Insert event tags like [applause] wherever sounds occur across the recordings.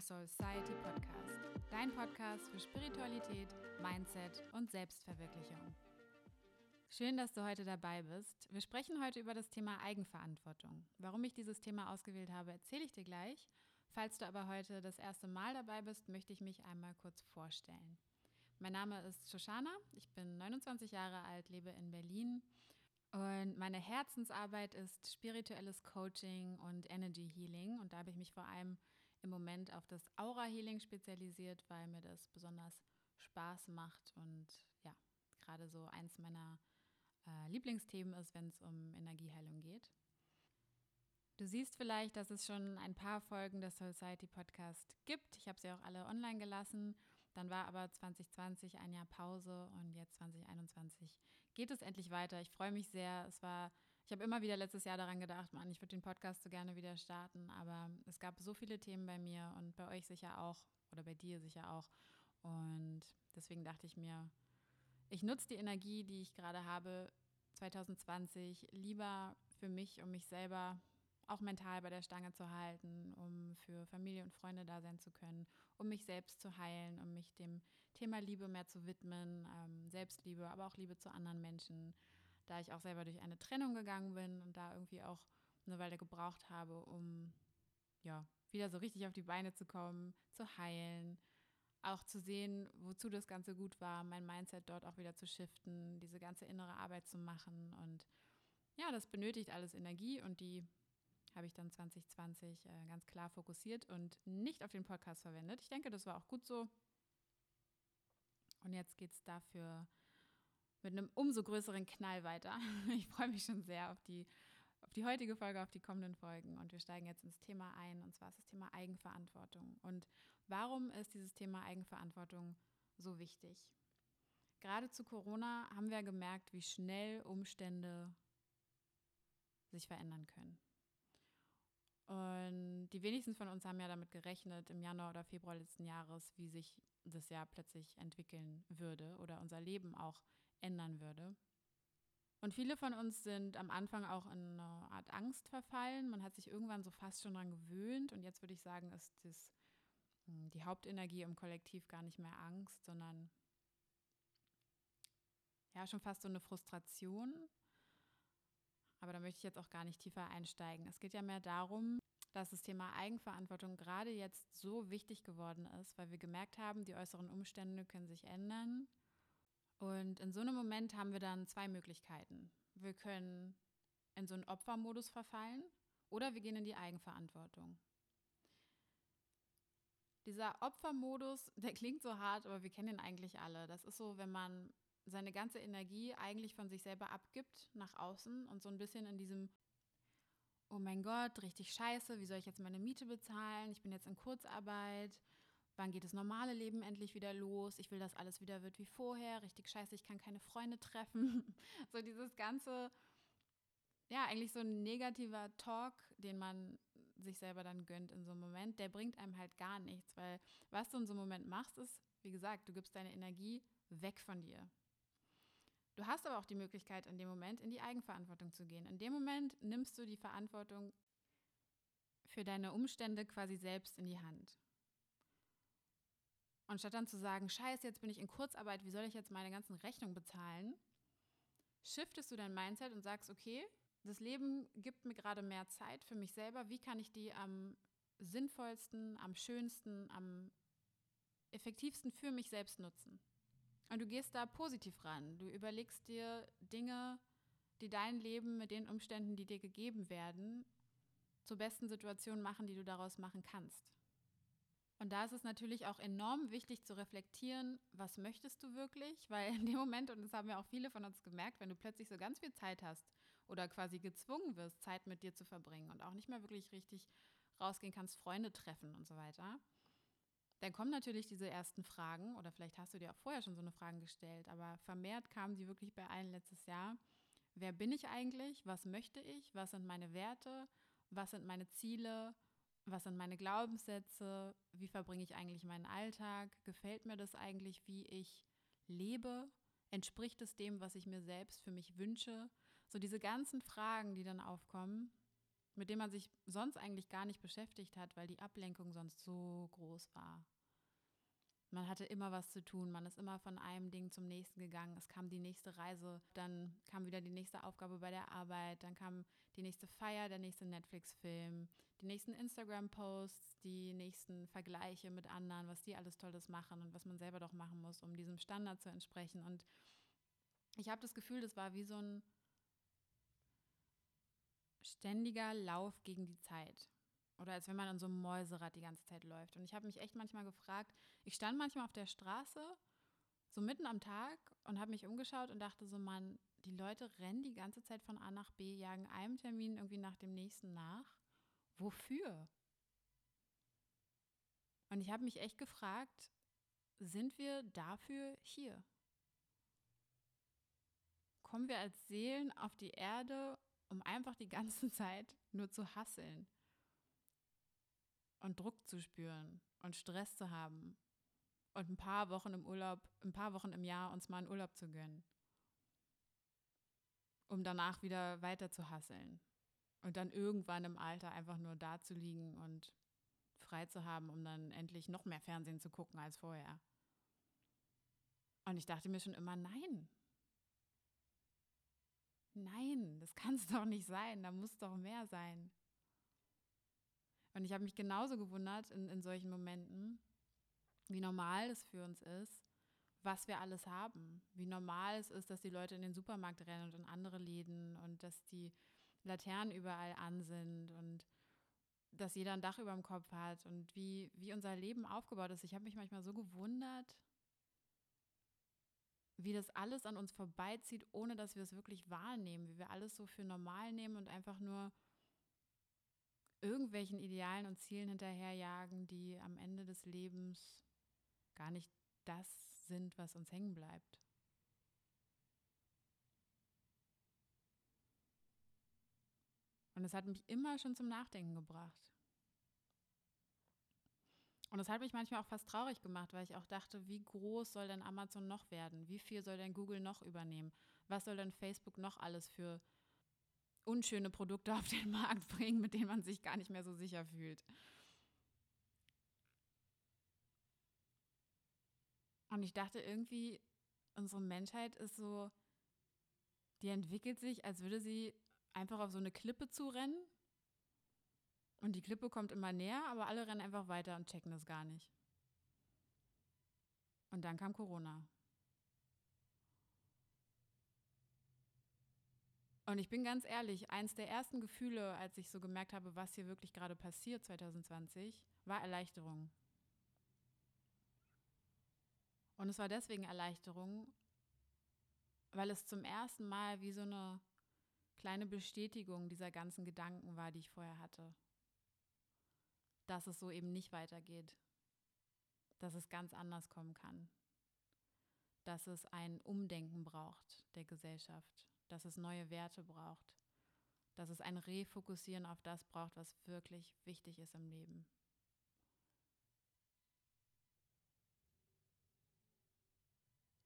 Soul Society Podcast, dein Podcast für Spiritualität, Mindset und Selbstverwirklichung. Schön, dass du heute dabei bist. Wir sprechen heute über das Thema Eigenverantwortung. Warum ich dieses Thema ausgewählt habe, erzähle ich dir gleich. Falls du aber heute das erste Mal dabei bist, möchte ich mich einmal kurz vorstellen. Mein Name ist Shoshana, ich bin 29 Jahre alt, lebe in Berlin und meine Herzensarbeit ist spirituelles Coaching und Energy Healing. Und da habe ich mich vor allem im Moment auf das Aura Healing spezialisiert, weil mir das besonders Spaß macht und ja, gerade so eins meiner äh, Lieblingsthemen ist, wenn es um Energieheilung geht. Du siehst vielleicht, dass es schon ein paar Folgen des Society Podcast gibt. Ich habe sie auch alle online gelassen. Dann war aber 2020 ein Jahr Pause und jetzt 2021 geht es endlich weiter. Ich freue mich sehr. Es war, ich habe immer wieder letztes Jahr daran gedacht, Mann, ich würde den Podcast so gerne wieder starten, aber es gab so viele Themen bei mir und bei euch sicher auch oder bei dir sicher auch. Und deswegen dachte ich mir, ich nutze die Energie, die ich gerade habe, 2020 lieber für mich, um mich selber auch mental bei der Stange zu halten, um für Familie und Freunde da sein zu können, um mich selbst zu heilen, um mich dem Thema Liebe mehr zu widmen, ähm, Selbstliebe, aber auch Liebe zu anderen Menschen, da ich auch selber durch eine Trennung gegangen bin und da irgendwie auch eine Weile gebraucht habe, um ja wieder so richtig auf die Beine zu kommen, zu heilen, auch zu sehen, wozu das Ganze gut war, mein Mindset dort auch wieder zu shiften, diese ganze innere Arbeit zu machen und ja, das benötigt alles Energie und die habe ich dann 2020 äh, ganz klar fokussiert und nicht auf den Podcast verwendet. Ich denke, das war auch gut so. Und jetzt geht es dafür mit einem umso größeren Knall weiter. [laughs] Ich freue mich schon sehr auf die, auf die heutige Folge, auf die kommenden Folgen. Und wir steigen jetzt ins Thema ein, und zwar ist das Thema Eigenverantwortung. Und warum ist dieses Thema Eigenverantwortung so wichtig? Gerade zu Corona haben wir gemerkt, wie schnell Umstände sich verändern können. Und die wenigsten von uns haben ja damit gerechnet, im Januar oder Februar letzten Jahres, wie sich das Jahr plötzlich entwickeln würde oder unser Leben auch ändern würde. Und viele von uns sind am Anfang auch in eine Art Angst verfallen. Man hat sich irgendwann so fast schon daran gewöhnt. Und jetzt würde ich sagen, ist das, hm, die Hauptenergie im Kollektiv gar nicht mehr Angst, sondern ja, schon fast so eine Frustration. Aber da möchte ich jetzt auch gar nicht tiefer einsteigen. Es geht ja mehr darum, dass das Thema Eigenverantwortung gerade jetzt so wichtig geworden ist, weil wir gemerkt haben, die äußeren Umstände können sich ändern. Und in so einem Moment haben wir dann zwei Möglichkeiten. Wir können in so einen Opfermodus verfallen oder wir gehen in die Eigenverantwortung. Dieser Opfermodus, [laughs] der klingt so hart, aber wir kennen ihn eigentlich alle. Das ist so, wenn man seine ganze Energie eigentlich von sich selber abgibt nach außen und so ein bisschen in diesem oh mein Gott, richtig scheiße, wie soll ich jetzt meine Miete bezahlen? Ich bin jetzt in Kurzarbeit. Wann geht das normale Leben endlich wieder los? Ich will, dass alles wieder wird wie vorher. Richtig scheiße, ich kann keine Freunde treffen. [laughs] so dieses ganze, ja, eigentlich so ein negativer Talk, den man sich selber dann gönnt in so einem Moment, der bringt einem halt gar nichts, weil was du in so einem Moment machst, ist, wie gesagt, du gibst deine Energie weg von dir. Du hast aber auch die Möglichkeit, in dem Moment in die Eigenverantwortung zu gehen. In dem Moment nimmst du die Verantwortung für deine Umstände quasi selbst in die Hand. Und statt dann zu sagen, scheiße, jetzt bin ich in Kurzarbeit, wie soll ich jetzt meine ganzen Rechnungen bezahlen, shiftest du dein Mindset und sagst, okay, das Leben gibt mir gerade mehr Zeit für mich selber. Wie kann ich die am sinnvollsten, am schönsten, am effektivsten für mich selbst nutzen? Und du gehst da positiv ran. Du überlegst dir Dinge, die dein Leben mit den Umständen, die dir gegeben werden, zur besten Situation machen, die du daraus machen kannst. Und da ist es natürlich auch enorm wichtig zu reflektieren, was möchtest du wirklich? Weil in dem Moment, und das haben ja auch viele von uns gemerkt, wenn du plötzlich so ganz viel Zeit hast oder quasi gezwungen wirst, Zeit mit dir zu verbringen und auch nicht mehr wirklich richtig rausgehen kannst, Freunde treffen und so weiter, dann kommen natürlich diese ersten Fragen, oder vielleicht hast du dir auch vorher schon so eine Frage gestellt, aber vermehrt kamen die wirklich bei allen letztes Jahr. Wer bin ich eigentlich? Was möchte ich? Was sind meine Werte? Was sind meine Ziele? Was sind meine Glaubenssätze? Wie verbringe ich eigentlich meinen Alltag? Gefällt mir das eigentlich, wie ich lebe? Entspricht es dem, was ich mir selbst für mich wünsche? So diese ganzen Fragen, die dann aufkommen, mit dem man sich sonst eigentlich gar nicht beschäftigt hat, weil die Ablenkung sonst so groß war. Man hatte immer was zu tun, man ist immer von einem Ding zum nächsten gegangen. Es kam die nächste Reise, dann kam wieder die nächste Aufgabe bei der Arbeit, dann kam die nächste Feier, der nächste Netflix-Film, die nächsten Instagram-Posts, die nächsten Vergleiche mit anderen, was die alles Tolles machen und was man selber doch machen muss, um diesem Standard zu entsprechen. Und ich habe das Gefühl, das war wie so ein ständiger Lauf gegen die Zeit. Oder als wenn man an so einem Mäuserad die ganze Zeit läuft. Und ich habe mich echt manchmal gefragt, ich stand manchmal auf der Straße, so mitten am Tag, und habe mich umgeschaut und dachte so, Mann, die Leute rennen die ganze Zeit von A nach B, jagen einem Termin irgendwie nach dem nächsten nach. Wofür? Und ich habe mich echt gefragt, sind wir dafür hier? Kommen wir als Seelen auf die Erde, um einfach die ganze [laughs] Zeit nur zu hasseln und Druck zu spüren und Stress zu haben und ein paar Wochen im Urlaub, ein paar Wochen im Jahr uns mal einen Urlaub zu gönnen, um danach wieder weiter zu hasseln und dann irgendwann im Alter einfach nur da zu liegen und frei zu haben, um dann endlich noch mehr Fernsehen zu gucken als vorher. Und ich dachte mir schon immer, nein. Nein, das kann es [laughs] doch nicht sein, da muss doch mehr sein. Und ich habe mich genauso gewundert in, in solchen Momenten, wie normal es für uns ist, was wir alles haben. Wie normal es ist, dass die Leute in den Supermarkt rennen und in andere Läden und dass die Laternen überall an sind und dass jeder ein Dach über dem Kopf hat und wie, wie unser Leben aufgebaut ist. Ich habe mich manchmal so gewundert, wie das alles an uns vorbeizieht, ohne dass wir es wirklich wahrnehmen, wie wir alles so für normal nehmen und einfach nur irgendwelchen Idealen und Zielen hinterherjagen, die am Ende des Lebens gar nicht das sind, was uns hängen bleibt. Und es hat mich immer schon zum Nachdenken gebracht. Und es hat mich manchmal auch fast traurig gemacht, weil ich auch dachte, wie groß soll denn Amazon noch werden? Wie viel soll denn Google noch übernehmen? Was soll denn Facebook noch alles für unschöne Produkte [laughs] auf den Markt bringen, mit denen man sich gar nicht mehr so sicher fühlt? Und ich dachte irgendwie, unsere Menschheit ist so, die entwickelt sich, als würde sie einfach auf so eine Klippe zurennen. Und die Klippe kommt immer näher, aber alle rennen einfach weiter und checken das gar nicht. Und dann kam Corona. Und ich bin ganz ehrlich, eins der ersten Gefühle, als ich so gemerkt habe, was hier wirklich gerade passiert 2020, war Erleichterung. Und es war deswegen Erleichterung, weil es zum ersten Mal wie so eine kleine Bestätigung dieser ganzen Gedanken war, die ich vorher hatte. Dass es so eben nicht weitergeht. Dass es ganz anders kommen kann. Dass es ein Umdenken braucht der Gesellschaft. Dass es neue Werte braucht. Dass es ein Refokussieren auf das braucht, was wirklich wichtig ist im Leben.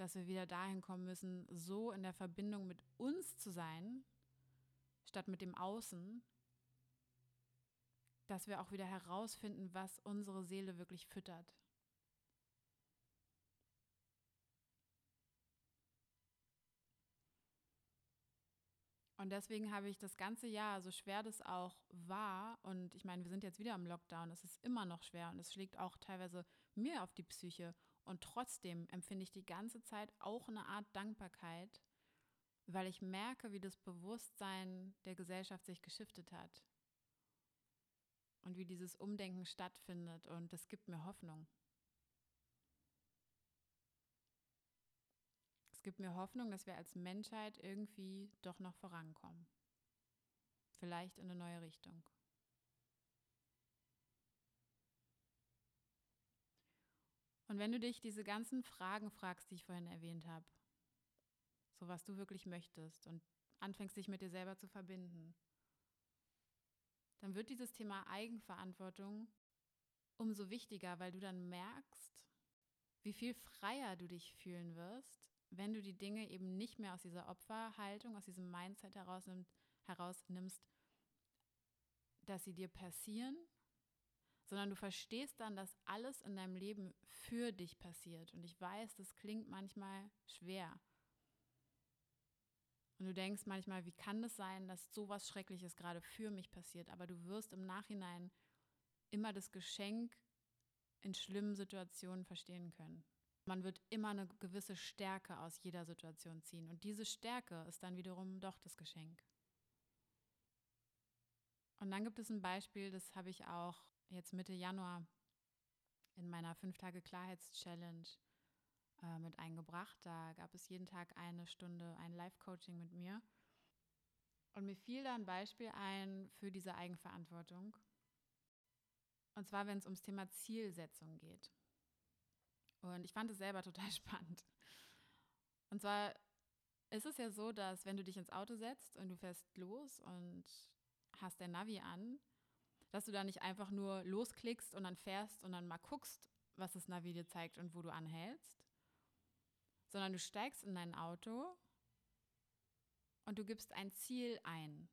dass wir wieder dahin kommen müssen, so in der Verbindung mit uns zu sein, statt mit dem Außen, dass wir auch wieder herausfinden, was unsere Seele wirklich füttert. Und deswegen habe ich das ganze Jahr, so schwer das auch war, und ich meine, wir sind jetzt wieder im Lockdown, es ist immer noch schwer und es schlägt auch teilweise mir auf die Psyche. Und trotzdem empfinde ich die ganze Zeit auch eine Art Dankbarkeit, weil ich merke, wie das Bewusstsein der Gesellschaft sich geschiftet hat und wie dieses Umdenken stattfindet und das gibt mir Hoffnung. Es gibt mir Hoffnung, dass wir als Menschheit irgendwie doch noch vorankommen. Vielleicht in eine neue Richtung. Und wenn du dich diese ganzen Fragen fragst, die ich vorhin erwähnt habe, so was du wirklich möchtest und anfängst dich mit dir selber zu verbinden, dann wird dieses Thema Eigenverantwortung umso wichtiger, weil du dann merkst, wie viel freier du dich fühlen wirst, wenn du die Dinge eben nicht mehr aus dieser Opferhaltung, aus diesem Mindset herausnimmst, herausnimmst dass sie dir passieren, sondern du verstehst dann, dass alles in deinem Leben für dich passiert. Und ich weiß, das klingt manchmal schwer. Und du denkst manchmal, wie kann das sein, dass so was Schreckliches gerade für mich passiert? Aber du wirst im Nachhinein immer das Geschenk in schlimmen Situationen verstehen können. Man wird immer eine gewisse Stärke aus jeder Situation ziehen. Und diese Stärke ist dann wiederum doch das Geschenk. Und dann gibt es ein Beispiel, das habe ich auch jetzt Mitte Januar in meiner 5-Tage-Klarheits-Challenge äh, mit eingebracht. Da gab es jeden Tag eine Stunde ein Live-Coaching mit mir. Und mir fiel da ein Beispiel ein für diese Eigenverantwortung. Und zwar, wenn es ums Thema Zielsetzung geht. Und ich fand es selber [laughs] total spannend. Und zwar ist es ja so, dass wenn du dich ins Auto setzt und du fährst los und hast dein Navi an, dass du da nicht einfach nur losklickst und dann fährst und dann mal guckst, was das Navi dir zeigt und wo du anhältst, sondern du steigst in dein Auto und du gibst ein Ziel ein.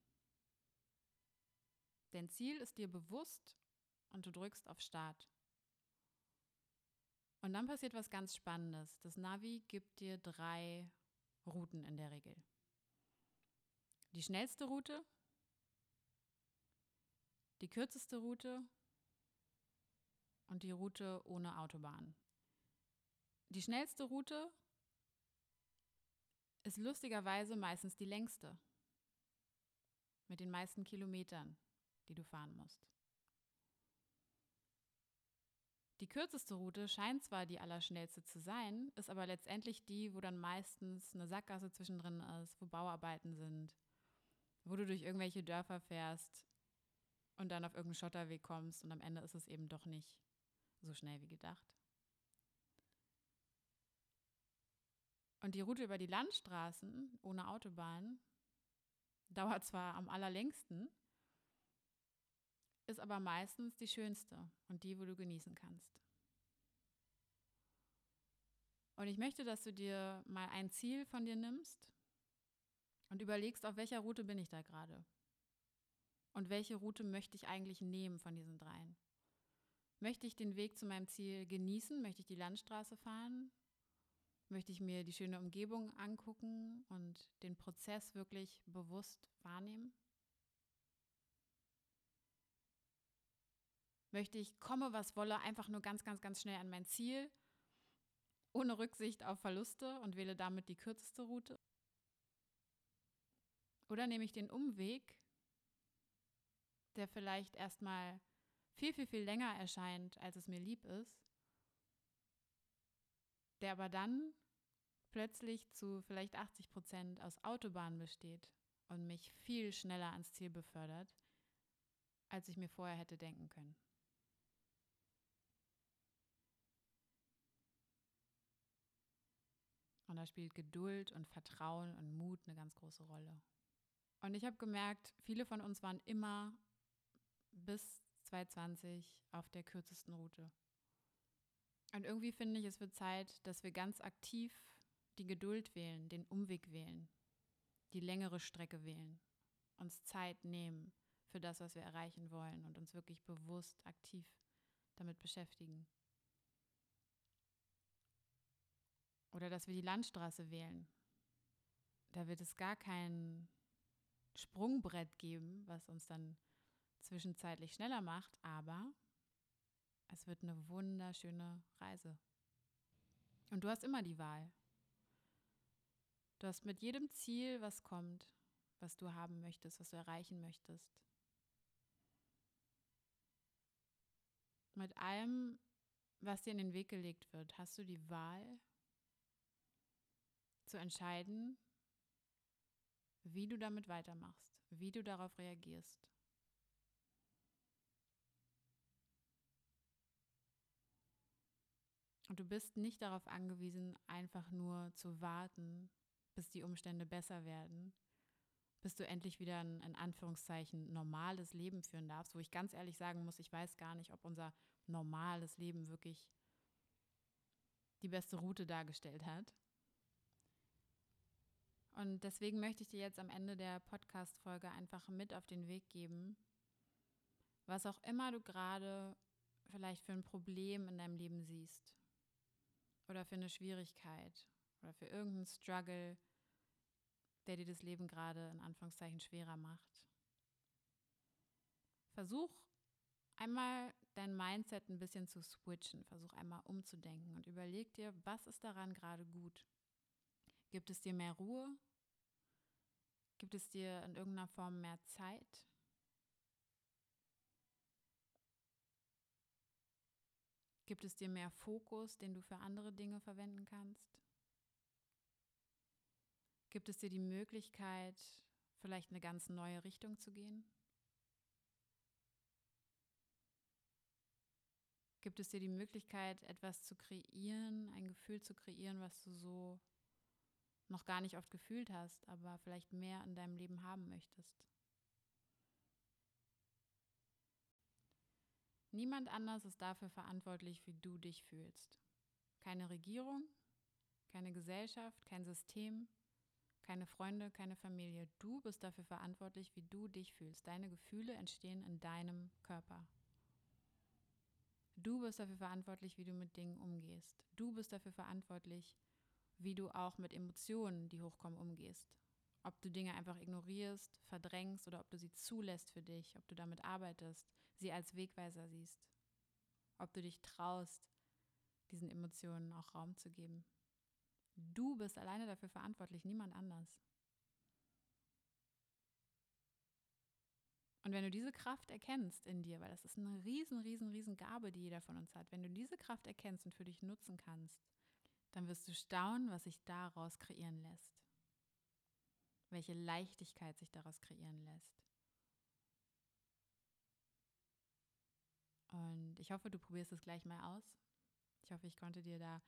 Dein Ziel ist dir bewusst und du drückst auf Start. Und dann passiert was ganz Spannendes. Das Navi gibt dir drei Routen in der Regel. Die schnellste Route, die kürzeste Route und die Route ohne Autobahn. Die schnellste Route ist lustigerweise meistens die längste. Mit den meisten Kilometern, die du fahren musst. Die kürzeste Route scheint zwar die allerschnellste zu sein, ist aber letztendlich die, wo dann meistens eine Sackgasse zwischendrin ist, wo Bauarbeiten sind, wo du durch irgendwelche Dörfer fährst und dann auf irgendeinen Schotterweg kommst und am Ende ist es eben doch nicht so schnell wie gedacht. Und die Route über die Landstraßen ohne Autobahn dauert zwar am allerlängsten, ist aber meistens die schönste und die, wo du genießen kannst. Und ich möchte, dass du dir mal ein Ziel von dir nimmst und überlegst, auf welcher Route bin ich da gerade. Und welche Route möchte ich eigentlich nehmen von diesen dreien? Möchte ich den Weg zu meinem Ziel genießen? Möchte ich die Landstraße fahren? Möchte ich mir die schöne Umgebung angucken und den Prozess wirklich bewusst wahrnehmen? Möchte ich, komme was wolle, einfach nur ganz, ganz, ganz schnell an mein Ziel, ohne Rücksicht auf Verluste und wähle damit die kürzeste Route? Oder nehme ich den Umweg der vielleicht erstmal viel, viel, viel länger erscheint, als es mir lieb ist, der aber dann plötzlich zu vielleicht 80 Prozent aus Autobahnen besteht und mich viel schneller ans Ziel befördert, als ich mir vorher hätte denken können. Und da spielt Geduld und Vertrauen und Mut eine ganz große Rolle. Und ich habe gemerkt, viele von uns waren immer bis 2020 auf der kürzesten Route. Und irgendwie finde ich, es wird Zeit, dass wir ganz aktiv die Geduld wählen, den Umweg wählen, die längere Strecke wählen, uns Zeit nehmen für das, was wir erreichen wollen und uns wirklich bewusst aktiv damit beschäftigen. Oder dass wir die Landstraße wählen. Da wird es gar kein Sprungbrett geben, was uns dann zwischenzeitlich schneller macht, aber es wird eine wunderschöne Reise. Und du hast immer die Wahl. Du hast mit jedem Ziel, was kommt, was du haben möchtest, was du erreichen möchtest. Mit allem, was dir in den Weg gelegt wird, hast du die Wahl zu entscheiden, wie du damit weitermachst, wie du darauf reagierst. Und du bist nicht darauf angewiesen, einfach nur zu warten, bis die Umstände besser werden, bis du endlich wieder ein, in Anführungszeichen, normales Leben führen darfst, wo ich ganz ehrlich sagen muss, ich weiß gar nicht, ob unser normales Leben wirklich die beste Route dargestellt hat. Und deswegen möchte ich dir jetzt am Ende der Podcast-Folge einfach mit auf den Weg geben, Was auch immer du gerade vielleicht für ein Problem in deinem Leben siehst oder für eine Schwierigkeit oder für irgendeinen Struggle, der dir das Leben gerade in Anführungszeichen schwerer macht. Versuch einmal dein Mindset ein bisschen zu switchen, versuch einmal umzudenken und überleg dir, was ist daran gerade gut? Gibt es dir mehr Ruhe? Gibt es dir in irgendeiner Form mehr Zeit? Gibt es dir mehr Fokus, den du für andere Dinge verwenden kannst? Gibt es dir die Möglichkeit, vielleicht eine ganz neue Richtung zu gehen? Gibt es dir die Möglichkeit, etwas zu kreieren, ein Gefühl zu kreieren, was du so noch gar nicht oft gefühlt hast, aber vielleicht mehr in deinem Leben haben möchtest? Niemand anders ist dafür verantwortlich, wie du dich fühlst. Keine Regierung, keine Gesellschaft, kein System, keine Freunde, keine Familie. Du bist dafür verantwortlich, wie du dich fühlst. Deine Gefühle entstehen in deinem Körper. Du bist dafür verantwortlich, wie du mit Dingen umgehst. Du bist dafür verantwortlich, wie du auch mit Emotionen, die hochkommen, umgehst. Ob du Dinge einfach ignorierst, verdrängst oder ob du sie zulässt für dich, ob du damit arbeitest, sie als Wegweiser siehst. Ob du dich traust, diesen Emotionen auch Raum zu geben. Du bist alleine dafür verantwortlich, niemand anders. Und wenn du diese Kraft erkennst in dir, weil das ist eine riesen, riesen, riesen Gabe, die jeder von uns hat, wenn du diese Kraft erkennst und für dich nutzen kannst, dann wirst du staunen, was sich daraus kreieren lässt. Welche Leichtigkeit sich daraus kreieren lässt. Und ich hoffe, du probierst es gleich mal aus. Ich hoffe, ich konnte dir da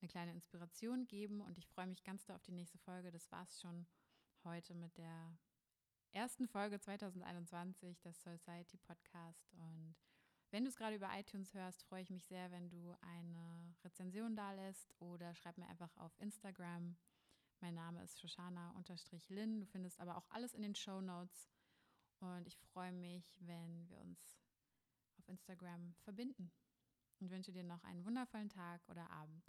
eine kleine Inspiration geben und ich freue mich ganz doll auf die nächste Folge. Das war es schon heute mit der ersten Folge 2021 des Society Podcast. Und wenn du es gerade über iTunes hörst, freue ich mich sehr, wenn du eine Rezension da lässt oder schreib mir einfach auf Instagram. Mein Name ist Shoshana-Lin. Du findest aber auch alles in den Show Notes. Und ich freue mich, wenn wir uns Instagram verbinden. Und wünsche dir noch einen wundervollen Tag oder Abend.